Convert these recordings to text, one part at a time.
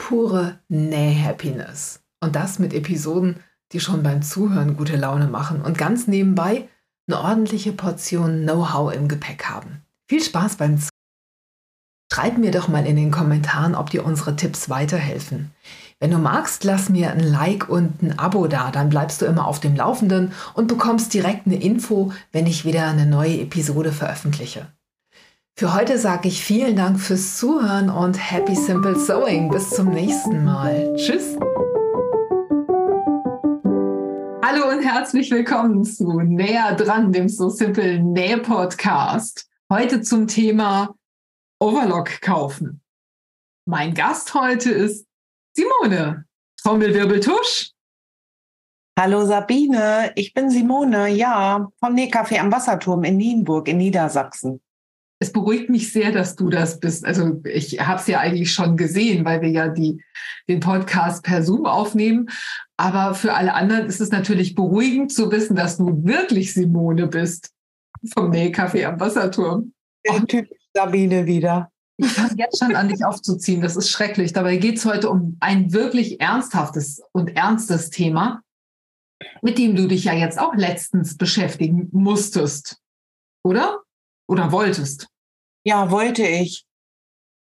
pure Näh-Happiness. Und das mit Episoden, die schon beim Zuhören gute Laune machen und ganz nebenbei eine ordentliche Portion Know-how im Gepäck haben. Viel Spaß beim Zuhören. Schreib mir doch mal in den Kommentaren, ob dir unsere Tipps weiterhelfen. Wenn du magst, lass mir ein Like und ein Abo da, dann bleibst du immer auf dem Laufenden und bekommst direkt eine Info, wenn ich wieder eine neue Episode veröffentliche. Für heute sage ich vielen Dank fürs Zuhören und Happy Simple Sewing. Bis zum nächsten Mal. Tschüss. Hallo und herzlich willkommen zu Näher dran, dem So Simple Näh Podcast. Heute zum Thema Overlock kaufen. Mein Gast heute ist Simone. Trommelwirbeltusch. Hallo Sabine, ich bin Simone, ja, vom Nähcafé am Wasserturm in Nienburg in Niedersachsen. Es beruhigt mich sehr, dass du das bist. Also ich habe es ja eigentlich schon gesehen, weil wir ja die, den Podcast per Zoom aufnehmen. Aber für alle anderen ist es natürlich beruhigend zu wissen, dass du wirklich Simone bist vom Nähcafé am Wasserturm. Der Typ Sabine wieder. Ich fange jetzt schon an, dich aufzuziehen. Das ist schrecklich. Dabei geht es heute um ein wirklich ernsthaftes und ernstes Thema, mit dem du dich ja jetzt auch letztens beschäftigen musstest. Oder? Oder wolltest? Ja, wollte ich.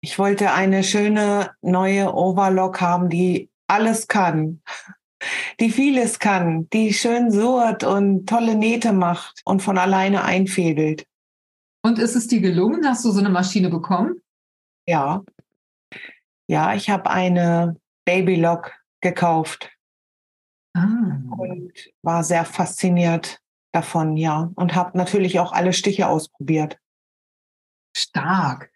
Ich wollte eine schöne neue Overlock haben, die alles kann, die vieles kann, die schön surrt und tolle Nähte macht und von alleine einfädelt. Und ist es dir gelungen? Hast du so eine Maschine bekommen? Ja. Ja, ich habe eine Babylock gekauft. Ah. Und war sehr fasziniert davon, ja. Und habe natürlich auch alle Stiche ausprobiert. Stark.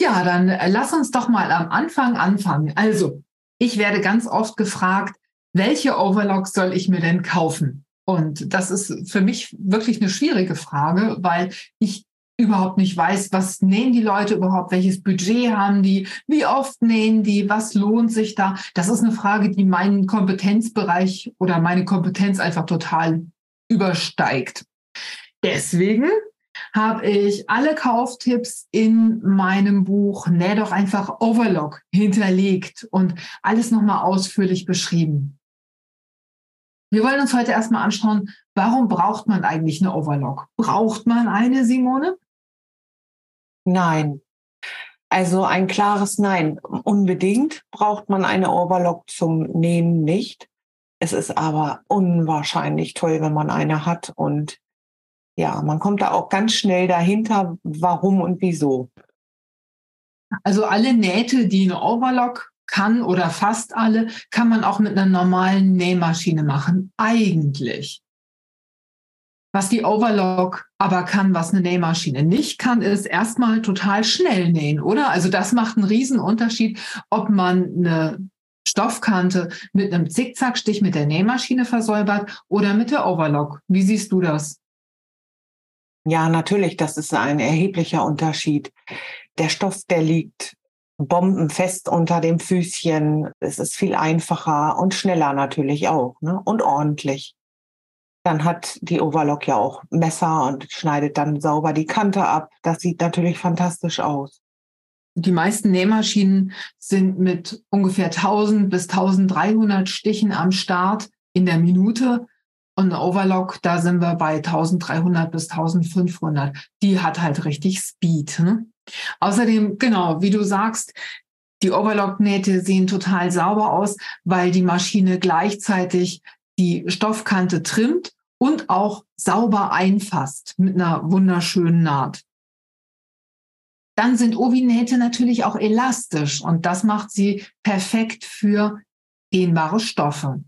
Ja, dann äh, lass uns doch mal am Anfang anfangen. Also, ich werde ganz oft gefragt, welche Overlocks soll ich mir denn kaufen? Und das ist für mich wirklich eine schwierige Frage, weil ich überhaupt nicht weiß, was nähen die Leute überhaupt, welches Budget haben die, wie oft nähen die, was lohnt sich da. Das ist eine Frage, die meinen Kompetenzbereich oder meine Kompetenz einfach total übersteigt. Deswegen habe ich alle Kauftipps in meinem Buch Näh doch einfach Overlock hinterlegt und alles nochmal ausführlich beschrieben. Wir wollen uns heute erstmal anschauen, warum braucht man eigentlich eine Overlock? Braucht man eine, Simone? Nein. Also ein klares Nein. Unbedingt braucht man eine Overlock zum Nähen nicht. Es ist aber unwahrscheinlich toll, wenn man eine hat. Und ja, man kommt da auch ganz schnell dahinter, warum und wieso. Also alle Nähte, die eine Overlock kann oder fast alle, kann man auch mit einer normalen Nähmaschine machen. Eigentlich. Was die Overlock aber kann, was eine Nähmaschine nicht kann, ist erstmal total schnell nähen, oder? Also das macht einen riesen Unterschied, ob man eine Stoffkante mit einem Zickzackstich mit der Nähmaschine versäubert oder mit der Overlock. Wie siehst du das? Ja, natürlich, das ist ein erheblicher Unterschied. Der Stoff, der liegt bombenfest unter dem Füßchen. Es ist viel einfacher und schneller natürlich auch ne? und ordentlich. Dann hat die Overlock ja auch Messer und schneidet dann sauber die Kante ab. Das sieht natürlich fantastisch aus. Die meisten Nähmaschinen sind mit ungefähr 1000 bis 1300 Stichen am Start in der Minute. Und Overlock, da sind wir bei 1300 bis 1500. Die hat halt richtig Speed. Ne? Außerdem, genau, wie du sagst, die Overlock-Nähte sehen total sauber aus, weil die Maschine gleichzeitig die Stoffkante trimmt und auch sauber einfasst mit einer wunderschönen Naht. Dann sind Ovi-Nähte natürlich auch elastisch und das macht sie perfekt für dehnbare Stoffe.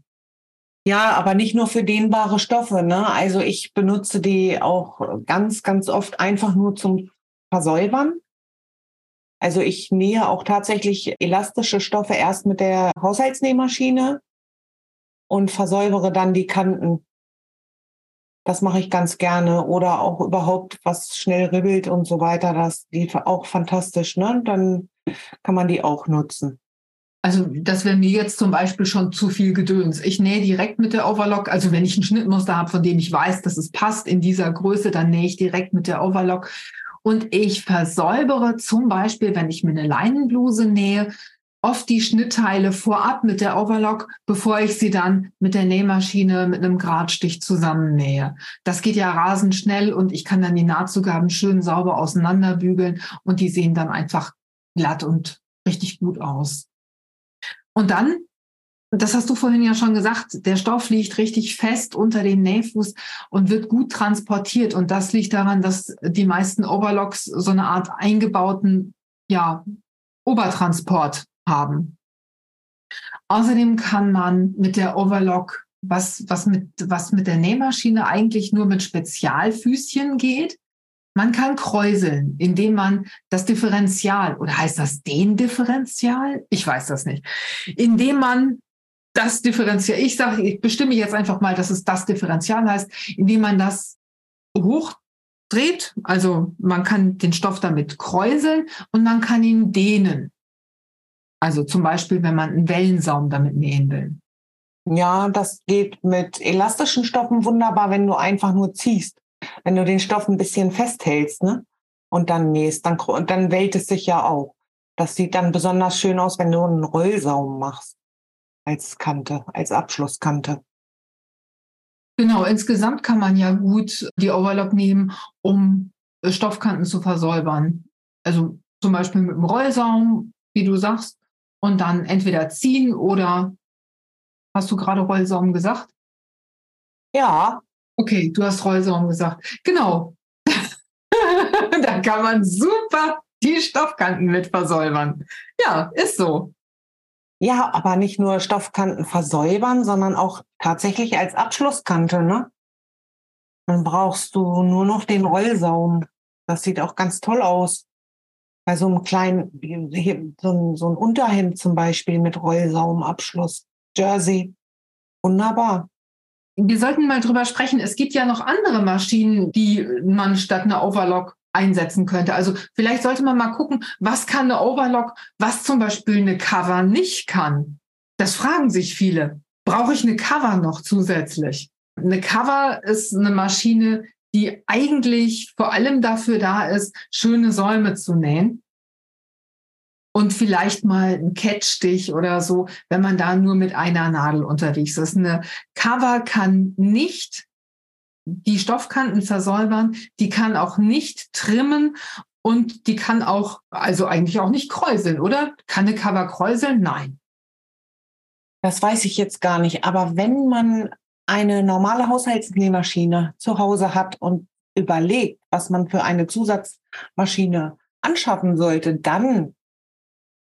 Ja, aber nicht nur für dehnbare Stoffe. Ne? Also ich benutze die auch ganz, ganz oft einfach nur zum Versäubern. Also ich nähe auch tatsächlich elastische Stoffe erst mit der Haushaltsnähmaschine und versäubere dann die Kanten. Das mache ich ganz gerne. Oder auch überhaupt, was schnell ribbelt und so weiter. Das die auch fantastisch. Ne? Dann kann man die auch nutzen. Also das wäre mir jetzt zum Beispiel schon zu viel Gedöns. Ich nähe direkt mit der Overlock. Also wenn ich ein Schnittmuster habe, von dem ich weiß, dass es passt in dieser Größe, dann nähe ich direkt mit der Overlock. Und ich versäubere zum Beispiel, wenn ich mir eine Leinenbluse nähe, oft die Schnittteile vorab mit der Overlock, bevor ich sie dann mit der Nähmaschine mit einem Gradstich zusammennähe. Das geht ja rasend schnell und ich kann dann die Nahtzugaben schön sauber auseinanderbügeln und die sehen dann einfach glatt und richtig gut aus. Und dann, das hast du vorhin ja schon gesagt, der Stoff liegt richtig fest unter dem Nähfuß und wird gut transportiert. Und das liegt daran, dass die meisten Overlocks so eine Art eingebauten, ja, Obertransport haben. Außerdem kann man mit der Overlock, was, was, mit, was mit der Nähmaschine eigentlich nur mit Spezialfüßchen geht, man kann kräuseln, indem man das Differential, oder heißt das den Differential? Ich weiß das nicht. Indem man das Differential, ich sage, ich bestimme jetzt einfach mal, dass es das Differential heißt, indem man das hochdreht. Also man kann den Stoff damit kräuseln und man kann ihn dehnen. Also zum Beispiel, wenn man einen Wellensaum damit nähen will. Ja, das geht mit elastischen Stoffen wunderbar, wenn du einfach nur ziehst wenn du den Stoff ein bisschen festhältst, ne? Und dann nähst, dann, dann wellt es sich ja auch. Das sieht dann besonders schön aus, wenn du einen Rollsaum machst. Als Kante, als Abschlusskante. Genau, insgesamt kann man ja gut die Overlock nehmen, um Stoffkanten zu versäubern. Also zum Beispiel mit dem Rollsaum, wie du sagst, und dann entweder ziehen oder hast du gerade Rollsaum gesagt? Ja, Okay, du hast Rollsaum gesagt. Genau. da kann man super die Stoffkanten mit versäubern. Ja, ist so. Ja, aber nicht nur Stoffkanten versäubern, sondern auch tatsächlich als Abschlusskante, ne? Dann brauchst du nur noch den Rollsaum. Das sieht auch ganz toll aus. Bei so einem kleinen, so, ein, so ein Unterhemd zum Beispiel mit Rollsaumabschluss. Jersey. Wunderbar wir sollten mal drüber sprechen. Es gibt ja noch andere Maschinen, die man statt einer Overlock einsetzen könnte. Also vielleicht sollte man mal gucken, was kann eine Overlock, was zum Beispiel eine Cover nicht kann. Das fragen sich viele. Brauche ich eine Cover noch zusätzlich? Eine Cover ist eine Maschine, die eigentlich vor allem dafür da ist, schöne Säume zu nähen und vielleicht mal ein Kettstich oder so, wenn man da nur mit einer Nadel unterwegs ist. Eine Cover kann nicht die Stoffkanten versäubern, die kann auch nicht trimmen und die kann auch, also eigentlich auch nicht kräuseln, oder? Kann eine Cover kräuseln? Nein. Das weiß ich jetzt gar nicht. Aber wenn man eine normale Haushaltsnähmaschine zu Hause hat und überlegt, was man für eine Zusatzmaschine anschaffen sollte, dann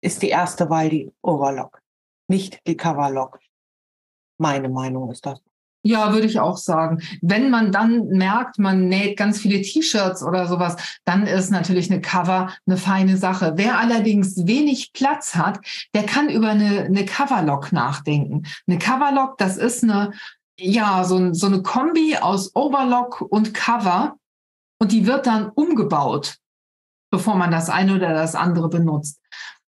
ist die erste Wahl die Overlock, nicht die Coverlock. Meine Meinung ist das. Ja, würde ich auch sagen. Wenn man dann merkt, man näht ganz viele T-Shirts oder sowas, dann ist natürlich eine Cover eine feine Sache. Wer allerdings wenig Platz hat, der kann über eine, eine Coverlock nachdenken. Eine Coverlock, das ist eine, ja, so, so eine Kombi aus Overlock und Cover und die wird dann umgebaut, bevor man das eine oder das andere benutzt.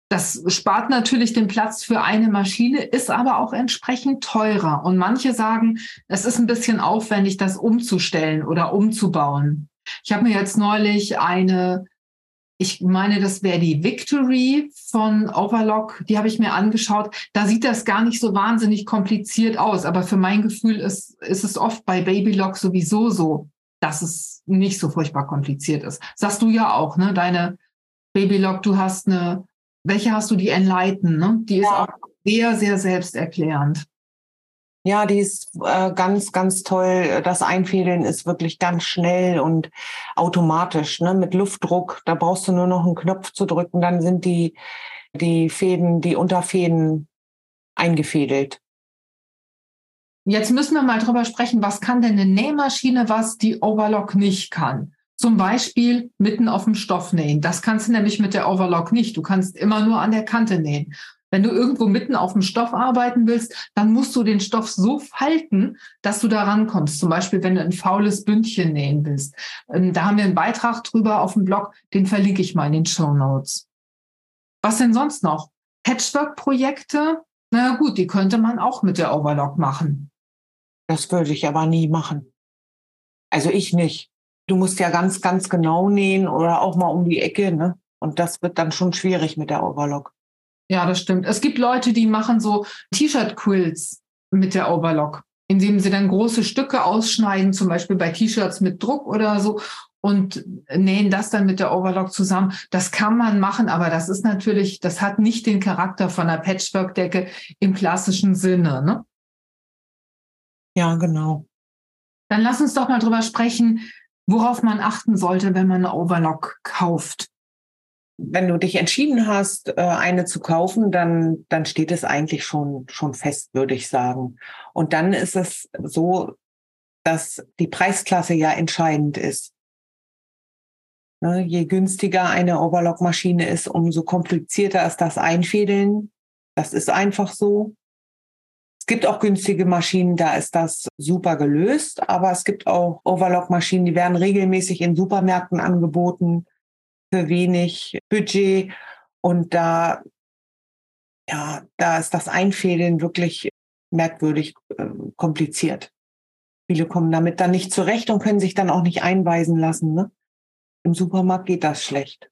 Das spart natürlich den Platz für eine Maschine, ist aber auch entsprechend teurer. Und manche sagen, es ist ein bisschen aufwendig, das umzustellen oder umzubauen. Ich habe mir jetzt neulich eine, ich meine, das wäre die Victory von Overlock, die habe ich mir angeschaut. Da sieht das gar nicht so wahnsinnig kompliziert aus. Aber für mein Gefühl ist, ist es oft bei Babylock sowieso so, dass es nicht so furchtbar kompliziert ist. Sagst du ja auch, ne? Deine Babylock, du hast eine welche hast du, die Enlighten, ne? Die ist ja. auch sehr, sehr selbsterklärend. Ja, die ist äh, ganz, ganz toll. Das Einfädeln ist wirklich ganz schnell und automatisch, ne? mit Luftdruck. Da brauchst du nur noch einen Knopf zu drücken, dann sind die, die Fäden, die Unterfäden eingefädelt. Jetzt müssen wir mal drüber sprechen, was kann denn eine Nähmaschine, was die Overlock nicht kann? Zum Beispiel mitten auf dem Stoff nähen. Das kannst du nämlich mit der Overlock nicht. Du kannst immer nur an der Kante nähen. Wenn du irgendwo mitten auf dem Stoff arbeiten willst, dann musst du den Stoff so falten, dass du da rankommst. Zum Beispiel, wenn du ein faules Bündchen nähen willst. Ähm, da haben wir einen Beitrag drüber auf dem Blog, den verlinke ich mal in den Show Notes. Was denn sonst noch? Patchwork-Projekte? Na gut, die könnte man auch mit der Overlock machen. Das würde ich aber nie machen. Also ich nicht. Du musst ja ganz, ganz genau nähen oder auch mal um die Ecke, ne? Und das wird dann schon schwierig mit der Overlock. Ja, das stimmt. Es gibt Leute, die machen so T-Shirt-Quills mit der Overlock, indem sie dann große Stücke ausschneiden, zum Beispiel bei T-Shirts mit Druck oder so und nähen das dann mit der Overlock zusammen. Das kann man machen, aber das ist natürlich, das hat nicht den Charakter von einer Patchwork-Decke im klassischen Sinne. Ne? Ja, genau. Dann lass uns doch mal drüber sprechen, worauf man achten sollte, wenn man eine Overlock kauft wenn du dich entschieden hast, äh, eine zu kaufen, dann, dann steht es eigentlich schon, schon fest, würde ich sagen. Und dann ist es so, dass die Preisklasse ja entscheidend ist. Ne, je günstiger eine Overlock-Maschine ist, umso komplizierter ist das Einfädeln. Das ist einfach so. Es gibt auch günstige Maschinen, da ist das super gelöst, aber es gibt auch Overlock-Maschinen, die werden regelmäßig in Supermärkten angeboten für wenig Budget. Und da, ja, da ist das Einfädeln wirklich merkwürdig äh, kompliziert. Viele kommen damit dann nicht zurecht und können sich dann auch nicht einweisen lassen. Ne? Im Supermarkt geht das schlecht.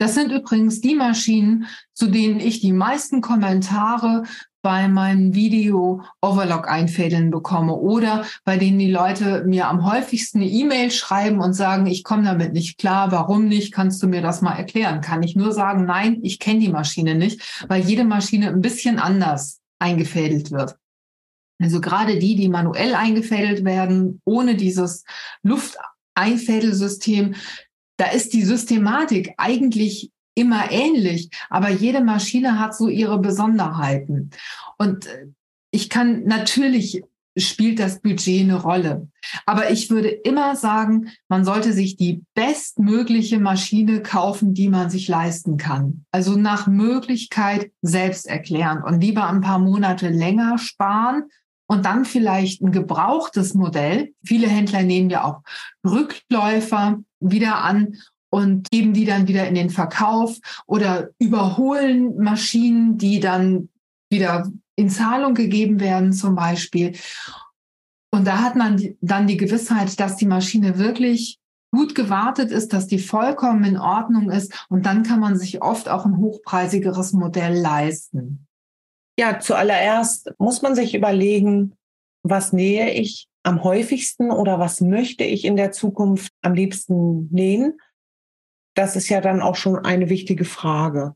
Das sind übrigens die Maschinen, zu denen ich die meisten Kommentare bei meinem Video Overlock einfädeln bekomme oder bei denen die Leute mir am häufigsten eine E-Mail schreiben und sagen, ich komme damit nicht klar, warum nicht, kannst du mir das mal erklären? Kann ich nur sagen, nein, ich kenne die Maschine nicht, weil jede Maschine ein bisschen anders eingefädelt wird. Also gerade die, die manuell eingefädelt werden, ohne dieses Lufteinfädelsystem, da ist die Systematik eigentlich immer ähnlich, aber jede Maschine hat so ihre Besonderheiten. Und äh, ich kann natürlich spielt das Budget eine Rolle. Aber ich würde immer sagen, man sollte sich die bestmögliche Maschine kaufen, die man sich leisten kann. Also nach Möglichkeit selbst erklären und lieber ein paar Monate länger sparen und dann vielleicht ein gebrauchtes Modell. Viele Händler nehmen ja auch Rückläufer wieder an und geben die dann wieder in den Verkauf oder überholen Maschinen, die dann wieder in Zahlung gegeben werden zum Beispiel. Und da hat man dann die Gewissheit, dass die Maschine wirklich gut gewartet ist, dass die vollkommen in Ordnung ist. Und dann kann man sich oft auch ein hochpreisigeres Modell leisten. Ja, zuallererst muss man sich überlegen, was nähe ich am häufigsten oder was möchte ich in der Zukunft am liebsten nähen das ist ja dann auch schon eine wichtige Frage,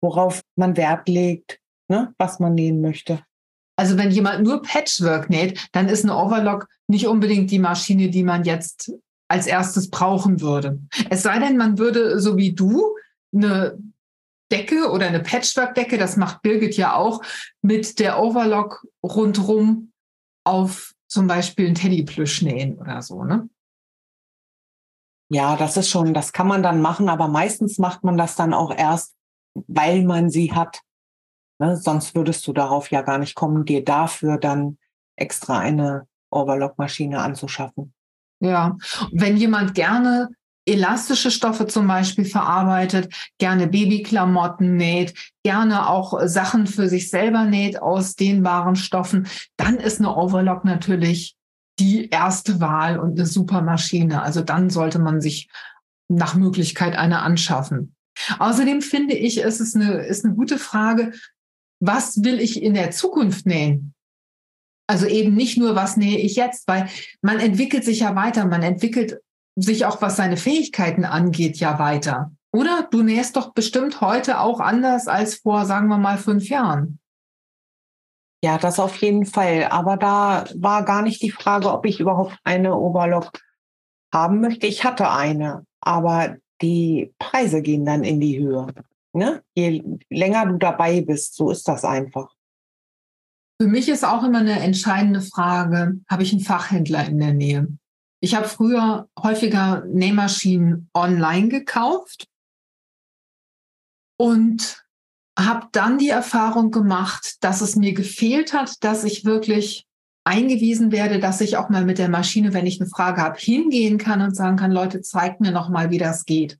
worauf man Wert legt, ne, was man nähen möchte. Also wenn jemand nur Patchwork näht, dann ist eine Overlock nicht unbedingt die Maschine, die man jetzt als erstes brauchen würde. Es sei denn, man würde so wie du eine Decke oder eine Patchwork-Decke, das macht Birgit ja auch, mit der Overlock rundrum auf zum Beispiel ein Teddyplüsch nähen oder so, ne? Ja, das ist schon, das kann man dann machen, aber meistens macht man das dann auch erst, weil man sie hat. Ne? Sonst würdest du darauf ja gar nicht kommen, dir dafür dann extra eine Overlock-Maschine anzuschaffen. Ja, wenn jemand gerne elastische Stoffe zum Beispiel verarbeitet, gerne Babyklamotten näht, gerne auch Sachen für sich selber näht aus dehnbaren Stoffen, dann ist eine Overlock natürlich die erste Wahl und eine super Maschine. Also dann sollte man sich nach Möglichkeit eine anschaffen. Außerdem finde ich, es ist eine, ist eine gute Frage, was will ich in der Zukunft nähen? Also eben nicht nur, was nähe ich jetzt, weil man entwickelt sich ja weiter, man entwickelt sich auch, was seine Fähigkeiten angeht, ja weiter. Oder du nähst doch bestimmt heute auch anders als vor, sagen wir mal, fünf Jahren. Ja, das auf jeden Fall. Aber da war gar nicht die Frage, ob ich überhaupt eine Oberlock haben möchte. Ich hatte eine, aber die Preise gehen dann in die Höhe. Ne? Je länger du dabei bist, so ist das einfach. Für mich ist auch immer eine entscheidende Frage, habe ich einen Fachhändler in der Nähe? Ich habe früher häufiger Nähmaschinen online gekauft und habe dann die Erfahrung gemacht, dass es mir gefehlt hat, dass ich wirklich eingewiesen werde, dass ich auch mal mit der Maschine, wenn ich eine Frage habe, hingehen kann und sagen kann, Leute, zeigt mir noch mal, wie das geht.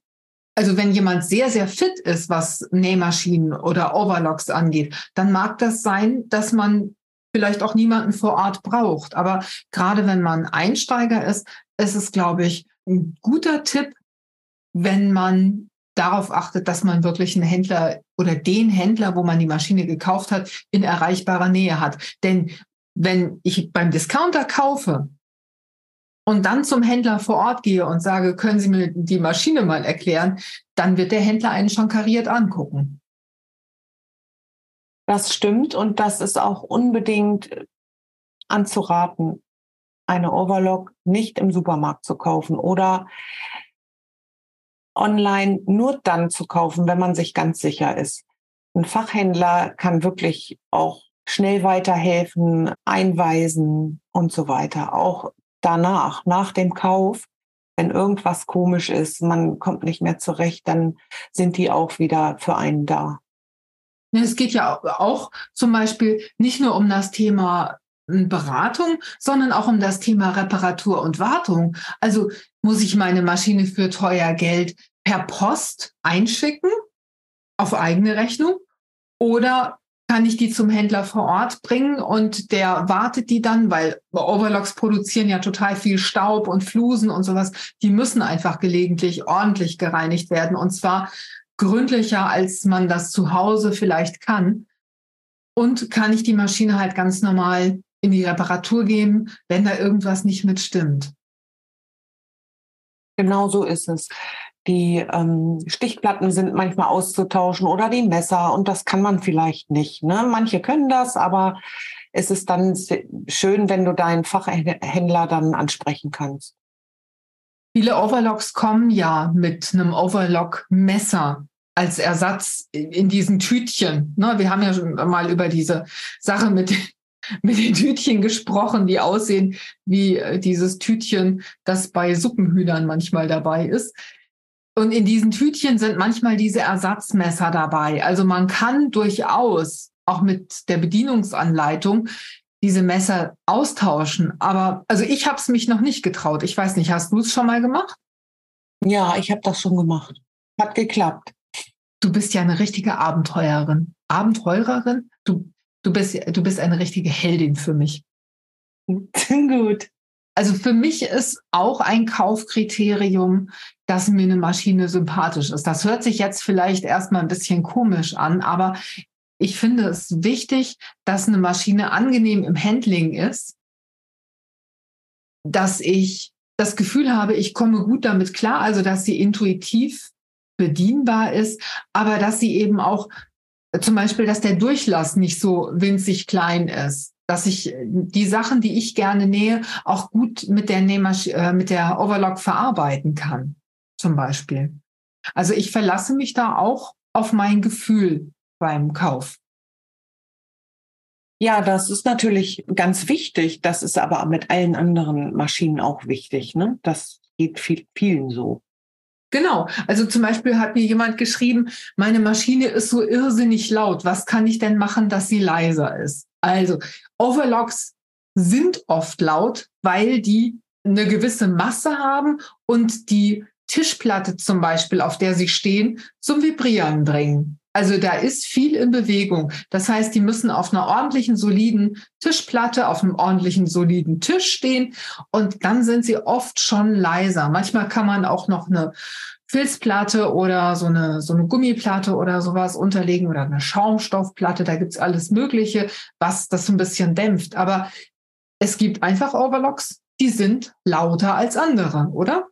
Also wenn jemand sehr, sehr fit ist, was Nähmaschinen oder Overlocks angeht, dann mag das sein, dass man vielleicht auch niemanden vor Ort braucht. Aber gerade wenn man Einsteiger ist, ist es, glaube ich, ein guter Tipp, wenn man darauf achtet, dass man wirklich einen Händler oder den Händler, wo man die Maschine gekauft hat, in erreichbarer Nähe hat. Denn wenn ich beim Discounter kaufe und dann zum Händler vor Ort gehe und sage, können Sie mir die Maschine mal erklären, dann wird der Händler einen schon kariert angucken. Das stimmt und das ist auch unbedingt anzuraten, eine Overlock nicht im Supermarkt zu kaufen oder online nur dann zu kaufen, wenn man sich ganz sicher ist. Ein Fachhändler kann wirklich auch schnell weiterhelfen, einweisen und so weiter. Auch danach, nach dem Kauf, wenn irgendwas komisch ist, man kommt nicht mehr zurecht, dann sind die auch wieder für einen da. Es geht ja auch zum Beispiel nicht nur um das Thema hm, Beratung, sondern auch um das Thema Reparatur und Wartung. Also muss ich meine Maschine für teuer Geld per Post einschicken auf eigene Rechnung oder kann ich die zum Händler vor Ort bringen und der wartet die dann, weil Overlocks produzieren ja total viel Staub und Flusen und sowas. Die müssen einfach gelegentlich ordentlich gereinigt werden und zwar gründlicher, als man das zu Hause vielleicht kann. Und kann ich die Maschine halt ganz normal in die Reparatur geben, wenn da irgendwas nicht mitstimmt. Genau so ist es. Die ähm, Stichplatten sind manchmal auszutauschen oder die Messer und das kann man vielleicht nicht. Ne? Manche können das, aber es ist dann schön, wenn du deinen Fachhändler dann ansprechen kannst. Viele Overlocks kommen ja mit einem Overlock-Messer als Ersatz in diesen Tütchen. Ne, wir haben ja schon mal über diese Sache mit, mit den Tütchen gesprochen, die aussehen wie äh, dieses Tütchen, das bei Suppenhühnern manchmal dabei ist. Und in diesen Tütchen sind manchmal diese Ersatzmesser dabei. Also man kann durchaus auch mit der Bedienungsanleitung diese Messer austauschen. Aber also ich habe es mich noch nicht getraut. Ich weiß nicht, hast du es schon mal gemacht? Ja, ich habe das schon gemacht. Hat geklappt. Du bist ja eine richtige Abenteurerin. Abenteurerin? Du, du, bist, du bist eine richtige Heldin für mich. Gut. Also für mich ist auch ein Kaufkriterium, dass mir eine Maschine sympathisch ist. Das hört sich jetzt vielleicht erstmal ein bisschen komisch an, aber ich finde es wichtig, dass eine Maschine angenehm im Handling ist, dass ich das Gefühl habe, ich komme gut damit klar, also dass sie intuitiv bedienbar ist, aber dass sie eben auch zum Beispiel, dass der Durchlass nicht so winzig klein ist, dass ich die Sachen, die ich gerne nähe, auch gut mit der, Nähmasch äh, mit der Overlock verarbeiten kann, zum Beispiel. Also ich verlasse mich da auch auf mein Gefühl beim Kauf. Ja, das ist natürlich ganz wichtig. Das ist aber mit allen anderen Maschinen auch wichtig. Ne? Das geht viel, vielen so. Genau. Also zum Beispiel hat mir jemand geschrieben, meine Maschine ist so irrsinnig laut. Was kann ich denn machen, dass sie leiser ist? Also Overlocks sind oft laut, weil die eine gewisse Masse haben und die Tischplatte zum Beispiel, auf der sie stehen, zum Vibrieren bringen. Also da ist viel in Bewegung. Das heißt, die müssen auf einer ordentlichen, soliden Tischplatte, auf einem ordentlichen, soliden Tisch stehen und dann sind sie oft schon leiser. Manchmal kann man auch noch eine Filzplatte oder so eine, so eine Gummiplatte oder sowas unterlegen oder eine Schaumstoffplatte. Da gibt's alles Mögliche, was das so ein bisschen dämpft. Aber es gibt einfach Overlocks, die sind lauter als andere, oder?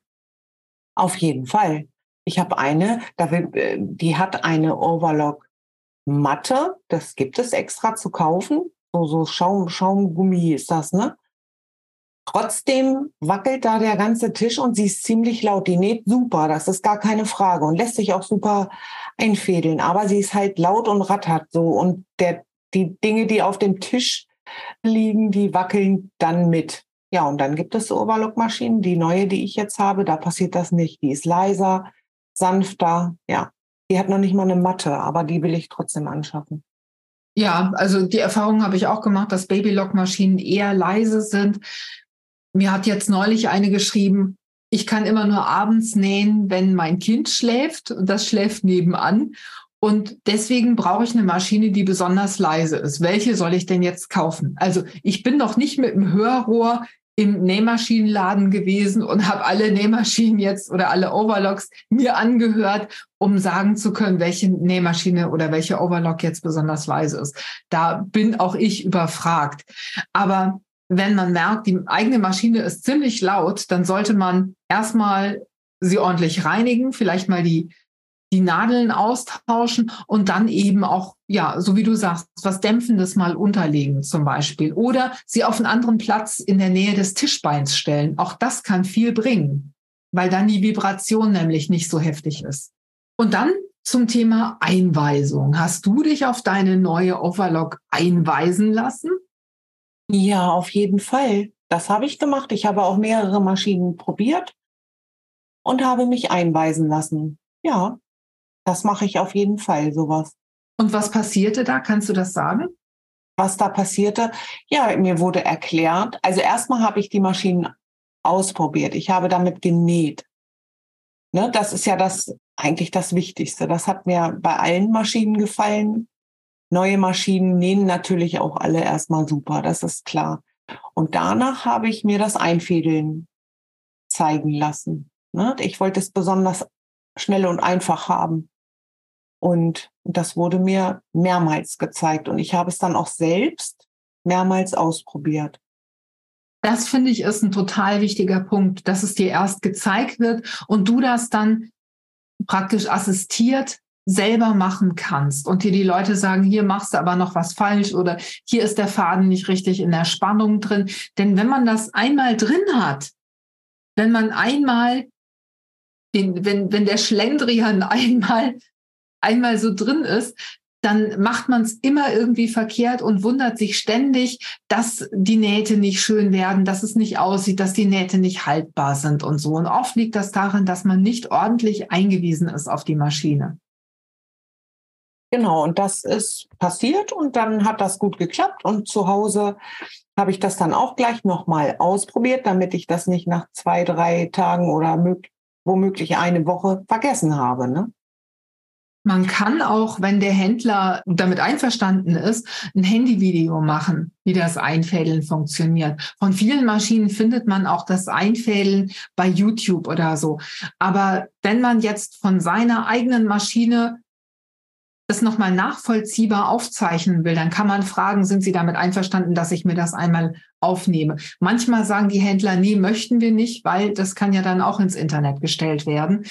Auf jeden Fall. Ich habe eine, äh, die hat eine Overlock-Matte. Das gibt es extra zu kaufen. So, so Schaum, Schaumgummi ist das, ne? Trotzdem wackelt da der ganze Tisch und sie ist ziemlich laut. Die näht super, das ist gar keine Frage und lässt sich auch super einfädeln. Aber sie ist halt laut und rattert so. Und der, die Dinge, die auf dem Tisch liegen, die wackeln dann mit. Ja, und dann gibt es so Overlock-Maschinen. Die neue, die ich jetzt habe, da passiert das nicht. Die ist leiser, sanfter. Ja, die hat noch nicht mal eine Matte, aber die will ich trotzdem anschaffen. Ja, also die Erfahrung habe ich auch gemacht, dass Babylock-Maschinen eher leise sind. Mir hat jetzt neulich eine geschrieben, ich kann immer nur abends nähen, wenn mein Kind schläft und das schläft nebenan. Und deswegen brauche ich eine Maschine, die besonders leise ist. Welche soll ich denn jetzt kaufen? Also ich bin noch nicht mit dem Hörrohr im Nähmaschinenladen gewesen und habe alle Nähmaschinen jetzt oder alle Overlocks mir angehört, um sagen zu können, welche Nähmaschine oder welche Overlock jetzt besonders leise ist. Da bin auch ich überfragt. Aber wenn man merkt, die eigene Maschine ist ziemlich laut, dann sollte man erstmal sie ordentlich reinigen, vielleicht mal die die Nadeln austauschen und dann eben auch, ja, so wie du sagst, was Dämpfendes mal unterlegen zum Beispiel. Oder sie auf einen anderen Platz in der Nähe des Tischbeins stellen. Auch das kann viel bringen, weil dann die Vibration nämlich nicht so heftig ist. Und dann zum Thema Einweisung. Hast du dich auf deine neue Overlock einweisen lassen? Ja, auf jeden Fall. Das habe ich gemacht. Ich habe auch mehrere Maschinen probiert und habe mich einweisen lassen. Ja, das mache ich auf jeden Fall, sowas. Und was passierte da? Kannst du das sagen? Was da passierte? Ja, mir wurde erklärt. Also erstmal habe ich die Maschinen ausprobiert. Ich habe damit genäht. Ne, das ist ja das eigentlich das Wichtigste. Das hat mir bei allen Maschinen gefallen. Neue Maschinen nähen natürlich auch alle erstmal super, das ist klar. Und danach habe ich mir das Einfädeln zeigen lassen. Ne? Ich wollte es besonders schnell und einfach haben. Und das wurde mir mehrmals gezeigt. Und ich habe es dann auch selbst mehrmals ausprobiert. Das finde ich ist ein total wichtiger Punkt, dass es dir erst gezeigt wird und du das dann praktisch assistiert selber machen kannst und dir die Leute sagen, hier machst du aber noch was falsch oder hier ist der Faden nicht richtig in der Spannung drin. Denn wenn man das einmal drin hat, wenn man einmal, den, wenn, wenn der Schlendrian einmal einmal so drin ist, dann macht man es immer irgendwie verkehrt und wundert sich ständig, dass die Nähte nicht schön werden, dass es nicht aussieht, dass die Nähte nicht haltbar sind und so. Und oft liegt das daran, dass man nicht ordentlich eingewiesen ist auf die Maschine. Genau, und das ist passiert und dann hat das gut geklappt und zu Hause habe ich das dann auch gleich nochmal ausprobiert, damit ich das nicht nach zwei, drei Tagen oder womöglich eine Woche vergessen habe. Ne? Man kann auch, wenn der Händler damit einverstanden ist, ein Handyvideo machen, wie das Einfädeln funktioniert. Von vielen Maschinen findet man auch das Einfädeln bei YouTube oder so. Aber wenn man jetzt von seiner eigenen Maschine das nochmal nachvollziehbar aufzeichnen will, dann kann man fragen, sind Sie damit einverstanden, dass ich mir das einmal aufnehme? Manchmal sagen die Händler, nee, möchten wir nicht, weil das kann ja dann auch ins Internet gestellt werden.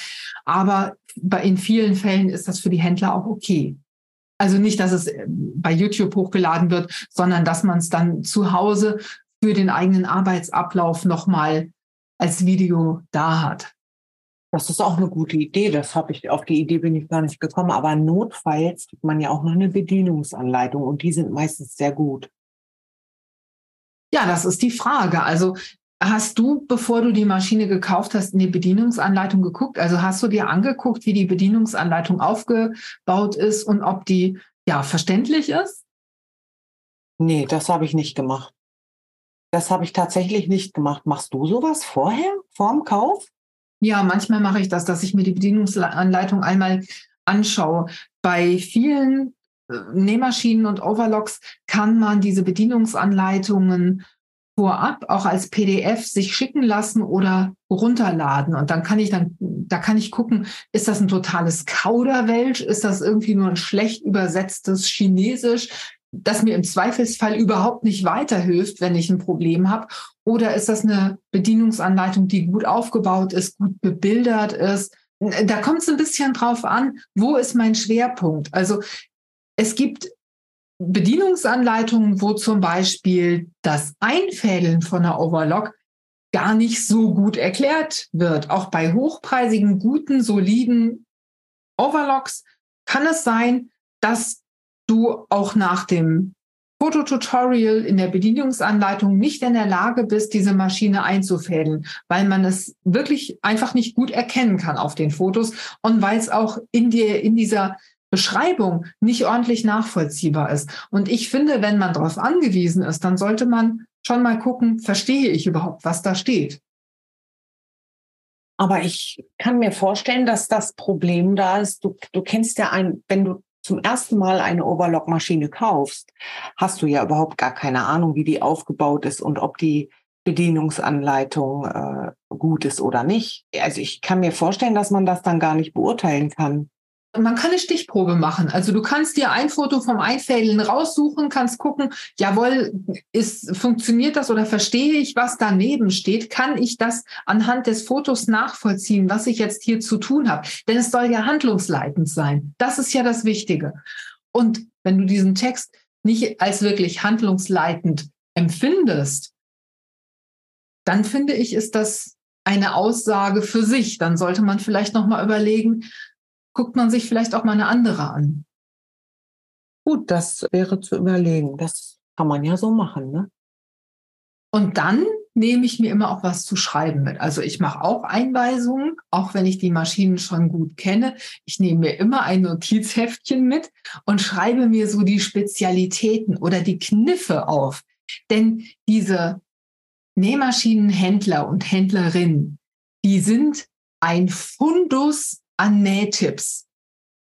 Aber in vielen Fällen ist das für die Händler auch okay. Also nicht, dass es äh, bei YouTube hochgeladen wird, sondern dass man es dann zu Hause für den eigenen Arbeitsablauf nochmal als Video da hat. Das ist auch eine gute Idee. Das habe ich, auf die Idee bin ich gar nicht gekommen. Aber notfalls hat man ja auch noch eine Bedienungsanleitung und die sind meistens sehr gut. Ja, das ist die Frage. Also Hast du, bevor du die Maschine gekauft hast, in die Bedienungsanleitung geguckt? Also hast du dir angeguckt, wie die Bedienungsanleitung aufgebaut ist und ob die ja verständlich ist? Nee, das habe ich nicht gemacht. Das habe ich tatsächlich nicht gemacht. Machst du sowas vorher, vorm Kauf? Ja, manchmal mache ich das, dass ich mir die Bedienungsanleitung einmal anschaue. Bei vielen Nähmaschinen und Overlocks kann man diese Bedienungsanleitungen vorab auch als PDF sich schicken lassen oder runterladen. Und dann kann ich dann, da kann ich gucken, ist das ein totales Kauderwelsch? Ist das irgendwie nur ein schlecht übersetztes Chinesisch, das mir im Zweifelsfall überhaupt nicht weiterhilft, wenn ich ein Problem habe? Oder ist das eine Bedienungsanleitung, die gut aufgebaut ist, gut bebildert ist? Da kommt es ein bisschen drauf an, wo ist mein Schwerpunkt? Also es gibt Bedienungsanleitungen, wo zum Beispiel das Einfädeln von einer Overlock gar nicht so gut erklärt wird. Auch bei hochpreisigen, guten, soliden Overlocks kann es sein, dass du auch nach dem Fototutorial in der Bedienungsanleitung nicht in der Lage bist, diese Maschine einzufädeln, weil man es wirklich einfach nicht gut erkennen kann auf den Fotos und weil es auch in, dir, in dieser Beschreibung nicht ordentlich nachvollziehbar ist. Und ich finde, wenn man darauf angewiesen ist, dann sollte man schon mal gucken, verstehe ich überhaupt, was da steht. Aber ich kann mir vorstellen, dass das Problem da ist. Du, du kennst ja ein, wenn du zum ersten Mal eine Overlock-Maschine kaufst, hast du ja überhaupt gar keine Ahnung, wie die aufgebaut ist und ob die Bedienungsanleitung äh, gut ist oder nicht. Also ich kann mir vorstellen, dass man das dann gar nicht beurteilen kann man kann eine Stichprobe machen. Also du kannst dir ein Foto vom Einfädeln raussuchen, kannst gucken, jawohl, ist, funktioniert das oder verstehe ich, was daneben steht? Kann ich das anhand des Fotos nachvollziehen, was ich jetzt hier zu tun habe? Denn es soll ja handlungsleitend sein. Das ist ja das Wichtige. Und wenn du diesen Text nicht als wirklich handlungsleitend empfindest, dann finde ich, ist das eine Aussage für sich. Dann sollte man vielleicht noch mal überlegen, guckt man sich vielleicht auch mal eine andere an. Gut, das wäre zu überlegen. Das kann man ja so machen, ne? Und dann nehme ich mir immer auch was zu schreiben mit. Also ich mache auch Einweisungen, auch wenn ich die Maschinen schon gut kenne. Ich nehme mir immer ein Notizheftchen mit und schreibe mir so die Spezialitäten oder die Kniffe auf. Denn diese Nähmaschinenhändler und Händlerinnen, die sind ein Fundus an Nähtipps.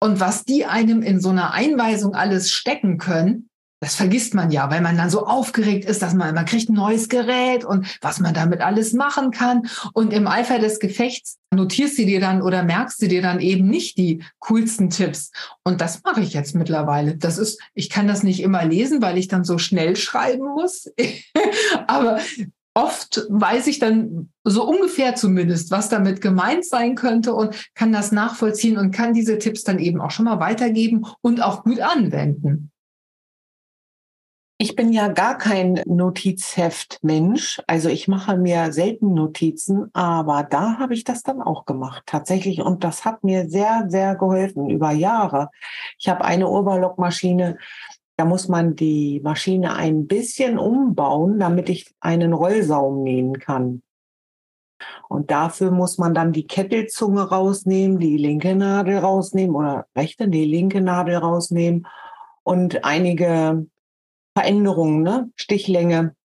Und was die einem in so einer Einweisung alles stecken können, das vergisst man ja, weil man dann so aufgeregt ist, dass man, man kriegt ein neues Gerät und was man damit alles machen kann. Und im Eifer des Gefechts notierst du dir dann oder merkst du dir dann eben nicht die coolsten Tipps. Und das mache ich jetzt mittlerweile. Das ist, ich kann das nicht immer lesen, weil ich dann so schnell schreiben muss. Aber oft weiß ich dann so ungefähr zumindest, was damit gemeint sein könnte und kann das nachvollziehen und kann diese Tipps dann eben auch schon mal weitergeben und auch gut anwenden. Ich bin ja gar kein Notizheft-Mensch. Also ich mache mir selten Notizen, aber da habe ich das dann auch gemacht, tatsächlich. Und das hat mir sehr, sehr geholfen über Jahre. Ich habe eine Oberlockmaschine, da muss man die Maschine ein bisschen umbauen, damit ich einen Rollsaum nähen kann. Und dafür muss man dann die Kettelzunge rausnehmen, die linke Nadel rausnehmen oder rechte, nee, linke Nadel rausnehmen und einige Veränderungen, ne? Stichlänge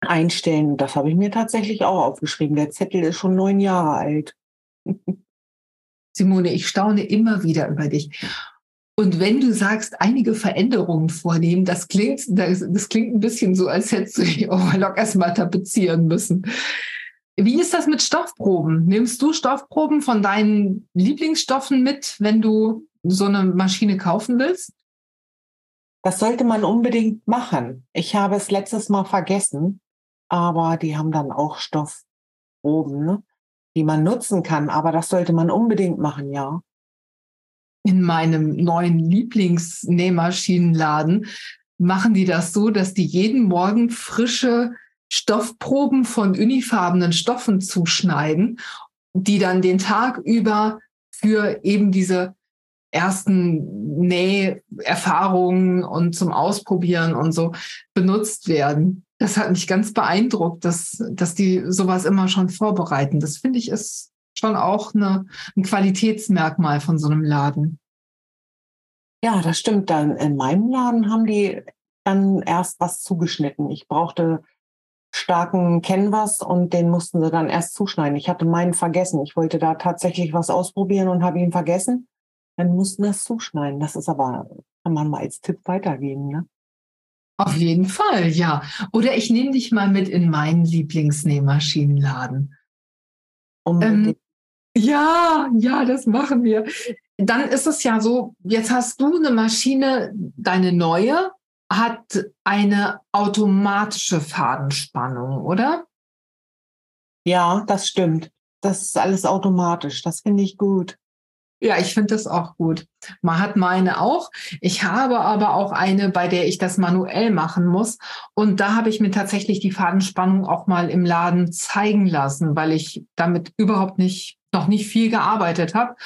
einstellen. Das habe ich mir tatsächlich auch aufgeschrieben. Der Zettel ist schon neun Jahre alt. Simone, ich staune immer wieder über dich. Und wenn du sagst, einige Veränderungen vornehmen, das klingt, das, das klingt ein bisschen so, als hättest du die Overlock erstmal tapezieren müssen. Wie ist das mit Stoffproben? Nimmst du Stoffproben von deinen Lieblingsstoffen mit, wenn du so eine Maschine kaufen willst? Das sollte man unbedingt machen. Ich habe es letztes Mal vergessen, aber die haben dann auch Stoffproben, die man nutzen kann. Aber das sollte man unbedingt machen, ja in meinem neuen Lieblingsnähmaschinenladen machen die das so, dass die jeden Morgen frische Stoffproben von unifarbenen Stoffen zuschneiden, die dann den Tag über für eben diese ersten Näherfahrungen und zum Ausprobieren und so benutzt werden. Das hat mich ganz beeindruckt, dass, dass die sowas immer schon vorbereiten. Das finde ich ist schon auch eine, ein Qualitätsmerkmal von so einem Laden. Ja, das stimmt. Dann in meinem Laden haben die dann erst was zugeschnitten. Ich brauchte starken Canvas und den mussten sie dann erst zuschneiden. Ich hatte meinen vergessen. Ich wollte da tatsächlich was ausprobieren und habe ihn vergessen. Dann mussten das zuschneiden. Das ist aber, kann man mal als Tipp weitergeben, ne? Auf jeden Fall, ja. Oder ich nehme dich mal mit in meinen Lieblingsnähmaschinenladen. Unbedingt. Ähm, ja, ja, das machen wir. Dann ist es ja so, jetzt hast du eine Maschine, deine neue, hat eine automatische Fadenspannung, oder? Ja, das stimmt. Das ist alles automatisch. Das finde ich gut. Ja, ich finde das auch gut. Man hat meine auch. Ich habe aber auch eine, bei der ich das manuell machen muss. Und da habe ich mir tatsächlich die Fadenspannung auch mal im Laden zeigen lassen, weil ich damit überhaupt nicht noch nicht viel gearbeitet habe.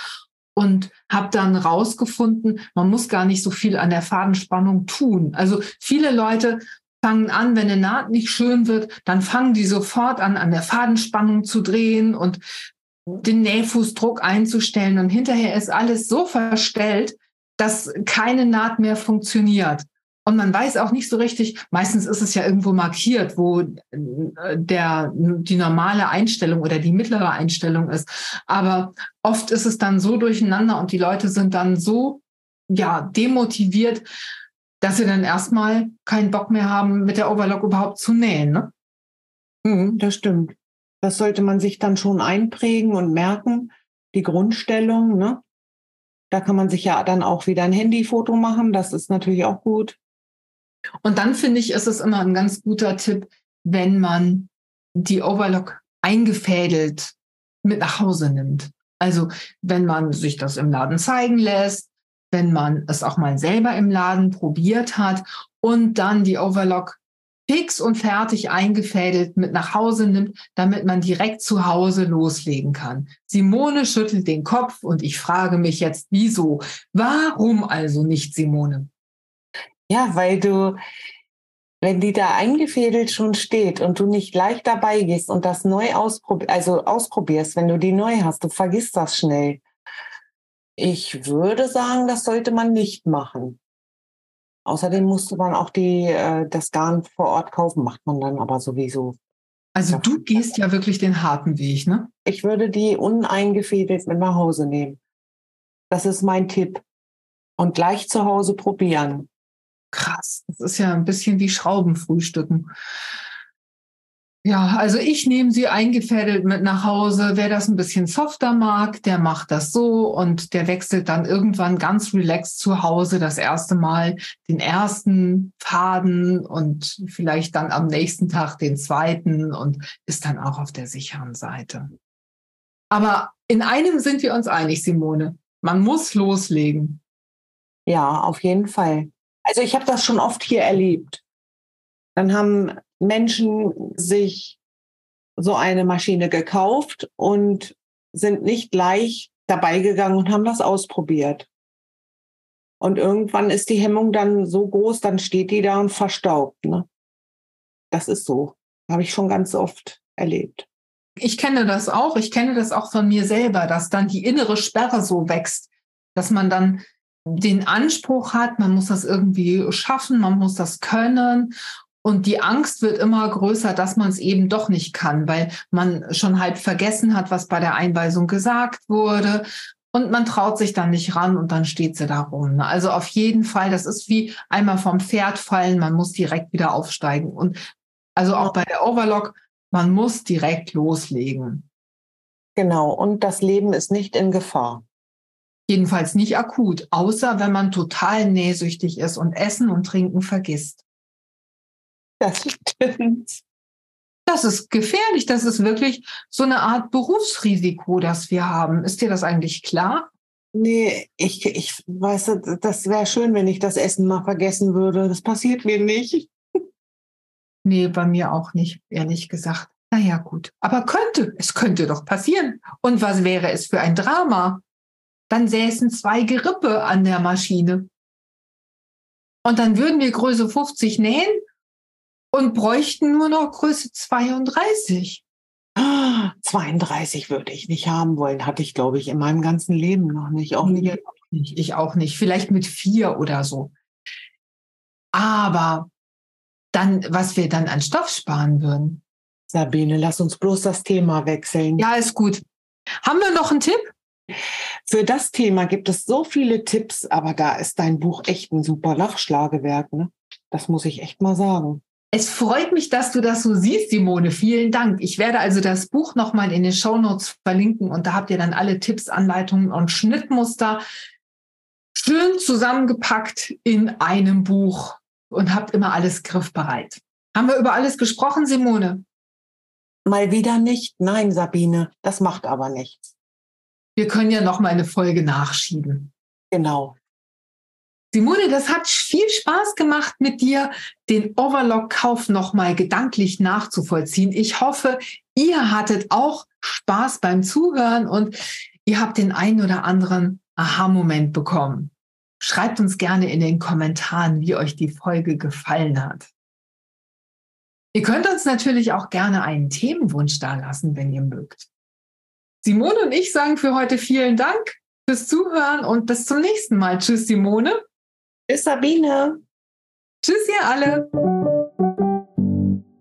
und habe dann rausgefunden, man muss gar nicht so viel an der Fadenspannung tun. Also viele Leute fangen an, wenn eine Naht nicht schön wird, dann fangen die sofort an, an der Fadenspannung zu drehen und den Nähfußdruck einzustellen. Und hinterher ist alles so verstellt, dass keine Naht mehr funktioniert. Und man weiß auch nicht so richtig, meistens ist es ja irgendwo markiert, wo äh, der, die normale Einstellung oder die mittlere Einstellung ist. Aber oft ist es dann so durcheinander und die Leute sind dann so, ja, demotiviert, dass sie dann erstmal keinen Bock mehr haben, mit der Overlock überhaupt zu nähen. Ne? Mhm, das stimmt. Das sollte man sich dann schon einprägen und merken, die Grundstellung, ne? Da kann man sich ja dann auch wieder ein Handyfoto machen. Das ist natürlich auch gut. Und dann finde ich, ist es immer ein ganz guter Tipp, wenn man die Overlock eingefädelt mit nach Hause nimmt. Also wenn man sich das im Laden zeigen lässt, wenn man es auch mal selber im Laden probiert hat und dann die Overlock fix und fertig eingefädelt mit nach Hause nimmt, damit man direkt zu Hause loslegen kann. Simone schüttelt den Kopf und ich frage mich jetzt, wieso? Warum also nicht, Simone? Ja, weil du, wenn die da eingefädelt schon steht und du nicht gleich dabei gehst und das neu ausprobierst, also ausprobierst, wenn du die neu hast, du vergisst das schnell. Ich würde sagen, das sollte man nicht machen. Außerdem musste man auch die, äh, das Garn vor Ort kaufen, macht man dann aber sowieso. Also du gehst ja wirklich den harten Weg, ne? Ich würde die uneingefädelt mit nach Hause nehmen. Das ist mein Tipp. Und gleich zu Hause probieren. Krass, das ist ja ein bisschen wie Schraubenfrühstücken. Ja, also ich nehme sie eingefädelt mit nach Hause. Wer das ein bisschen softer mag, der macht das so und der wechselt dann irgendwann ganz relaxed zu Hause das erste Mal den ersten Faden und vielleicht dann am nächsten Tag den zweiten und ist dann auch auf der sicheren Seite. Aber in einem sind wir uns einig, Simone. Man muss loslegen. Ja, auf jeden Fall. Also ich habe das schon oft hier erlebt. Dann haben Menschen sich so eine Maschine gekauft und sind nicht gleich dabei gegangen und haben das ausprobiert. Und irgendwann ist die Hemmung dann so groß, dann steht die da und verstaubt. Ne? Das ist so. Habe ich schon ganz oft erlebt. Ich kenne das auch. Ich kenne das auch von mir selber, dass dann die innere Sperre so wächst, dass man dann den Anspruch hat, man muss das irgendwie schaffen, man muss das können. Und die Angst wird immer größer, dass man es eben doch nicht kann, weil man schon halb vergessen hat, was bei der Einweisung gesagt wurde. Und man traut sich dann nicht ran und dann steht sie da rum. Also auf jeden Fall, das ist wie einmal vom Pferd fallen, man muss direkt wieder aufsteigen. Und also auch bei der Overlock, man muss direkt loslegen. Genau, und das Leben ist nicht in Gefahr. Jedenfalls nicht akut, außer wenn man total nähsüchtig ist und Essen und Trinken vergisst. Das stimmt. Das ist gefährlich. Das ist wirklich so eine Art Berufsrisiko, das wir haben. Ist dir das eigentlich klar? Nee, ich, ich weiß, das wäre schön, wenn ich das Essen mal vergessen würde. Das passiert mir nicht. Nee, bei mir auch nicht, ehrlich gesagt. Naja, gut. Aber könnte, es könnte doch passieren. Und was wäre es für ein Drama? Dann säßen zwei Gerippe an der Maschine. Und dann würden wir Größe 50 nähen und bräuchten nur noch Größe 32. 32 würde ich nicht haben wollen, hatte ich, glaube ich, in meinem ganzen Leben noch nicht. Auch nicht. Ich auch nicht. Vielleicht mit vier oder so. Aber dann, was wir dann an Stoff sparen würden. Sabine, lass uns bloß das Thema wechseln. Ja, ist gut. Haben wir noch einen Tipp? Für das Thema gibt es so viele Tipps, aber da ist dein Buch echt ein super Nachschlagewerk. Ne? Das muss ich echt mal sagen. Es freut mich, dass du das so siehst, Simone. Vielen Dank. Ich werde also das Buch nochmal in den Show Notes verlinken und da habt ihr dann alle Tipps, Anleitungen und Schnittmuster schön zusammengepackt in einem Buch und habt immer alles griffbereit. Haben wir über alles gesprochen, Simone? Mal wieder nicht. Nein, Sabine, das macht aber nichts. Wir können ja noch mal eine Folge nachschieben. Genau. Simone, das hat viel Spaß gemacht mit dir, den Overlock-Kauf noch mal gedanklich nachzuvollziehen. Ich hoffe, ihr hattet auch Spaß beim Zuhören und ihr habt den einen oder anderen Aha-Moment bekommen? Schreibt uns gerne in den Kommentaren, wie euch die Folge gefallen hat. Ihr könnt uns natürlich auch gerne einen Themenwunsch dalassen, wenn ihr mögt. Simone und ich sagen für heute vielen Dank fürs Zuhören und bis zum nächsten Mal. Tschüss, Simone. Tschüss, Sabine. Tschüss, ihr alle.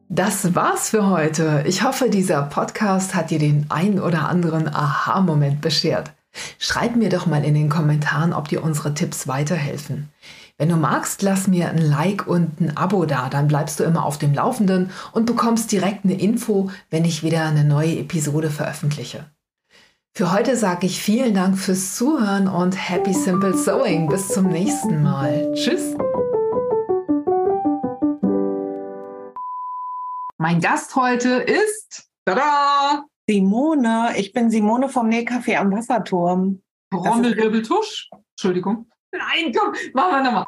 Das war's für heute. Ich hoffe, dieser Podcast hat dir den ein oder anderen Aha-Moment beschert. Schreib mir doch mal in den Kommentaren, ob dir unsere Tipps weiterhelfen. Wenn du magst, lass mir ein Like und ein Abo da, dann bleibst du immer auf dem Laufenden und bekommst direkt eine Info, wenn ich wieder eine neue Episode veröffentliche. Für heute sage ich vielen Dank fürs Zuhören und Happy Simple Sewing. Bis zum nächsten Mal. Tschüss. Mein Gast heute ist tada, Simone. Ich bin Simone vom Nähcafé am Wasserturm. Trommelwirbeltusch. Entschuldigung. Nein, komm, machen wir nochmal.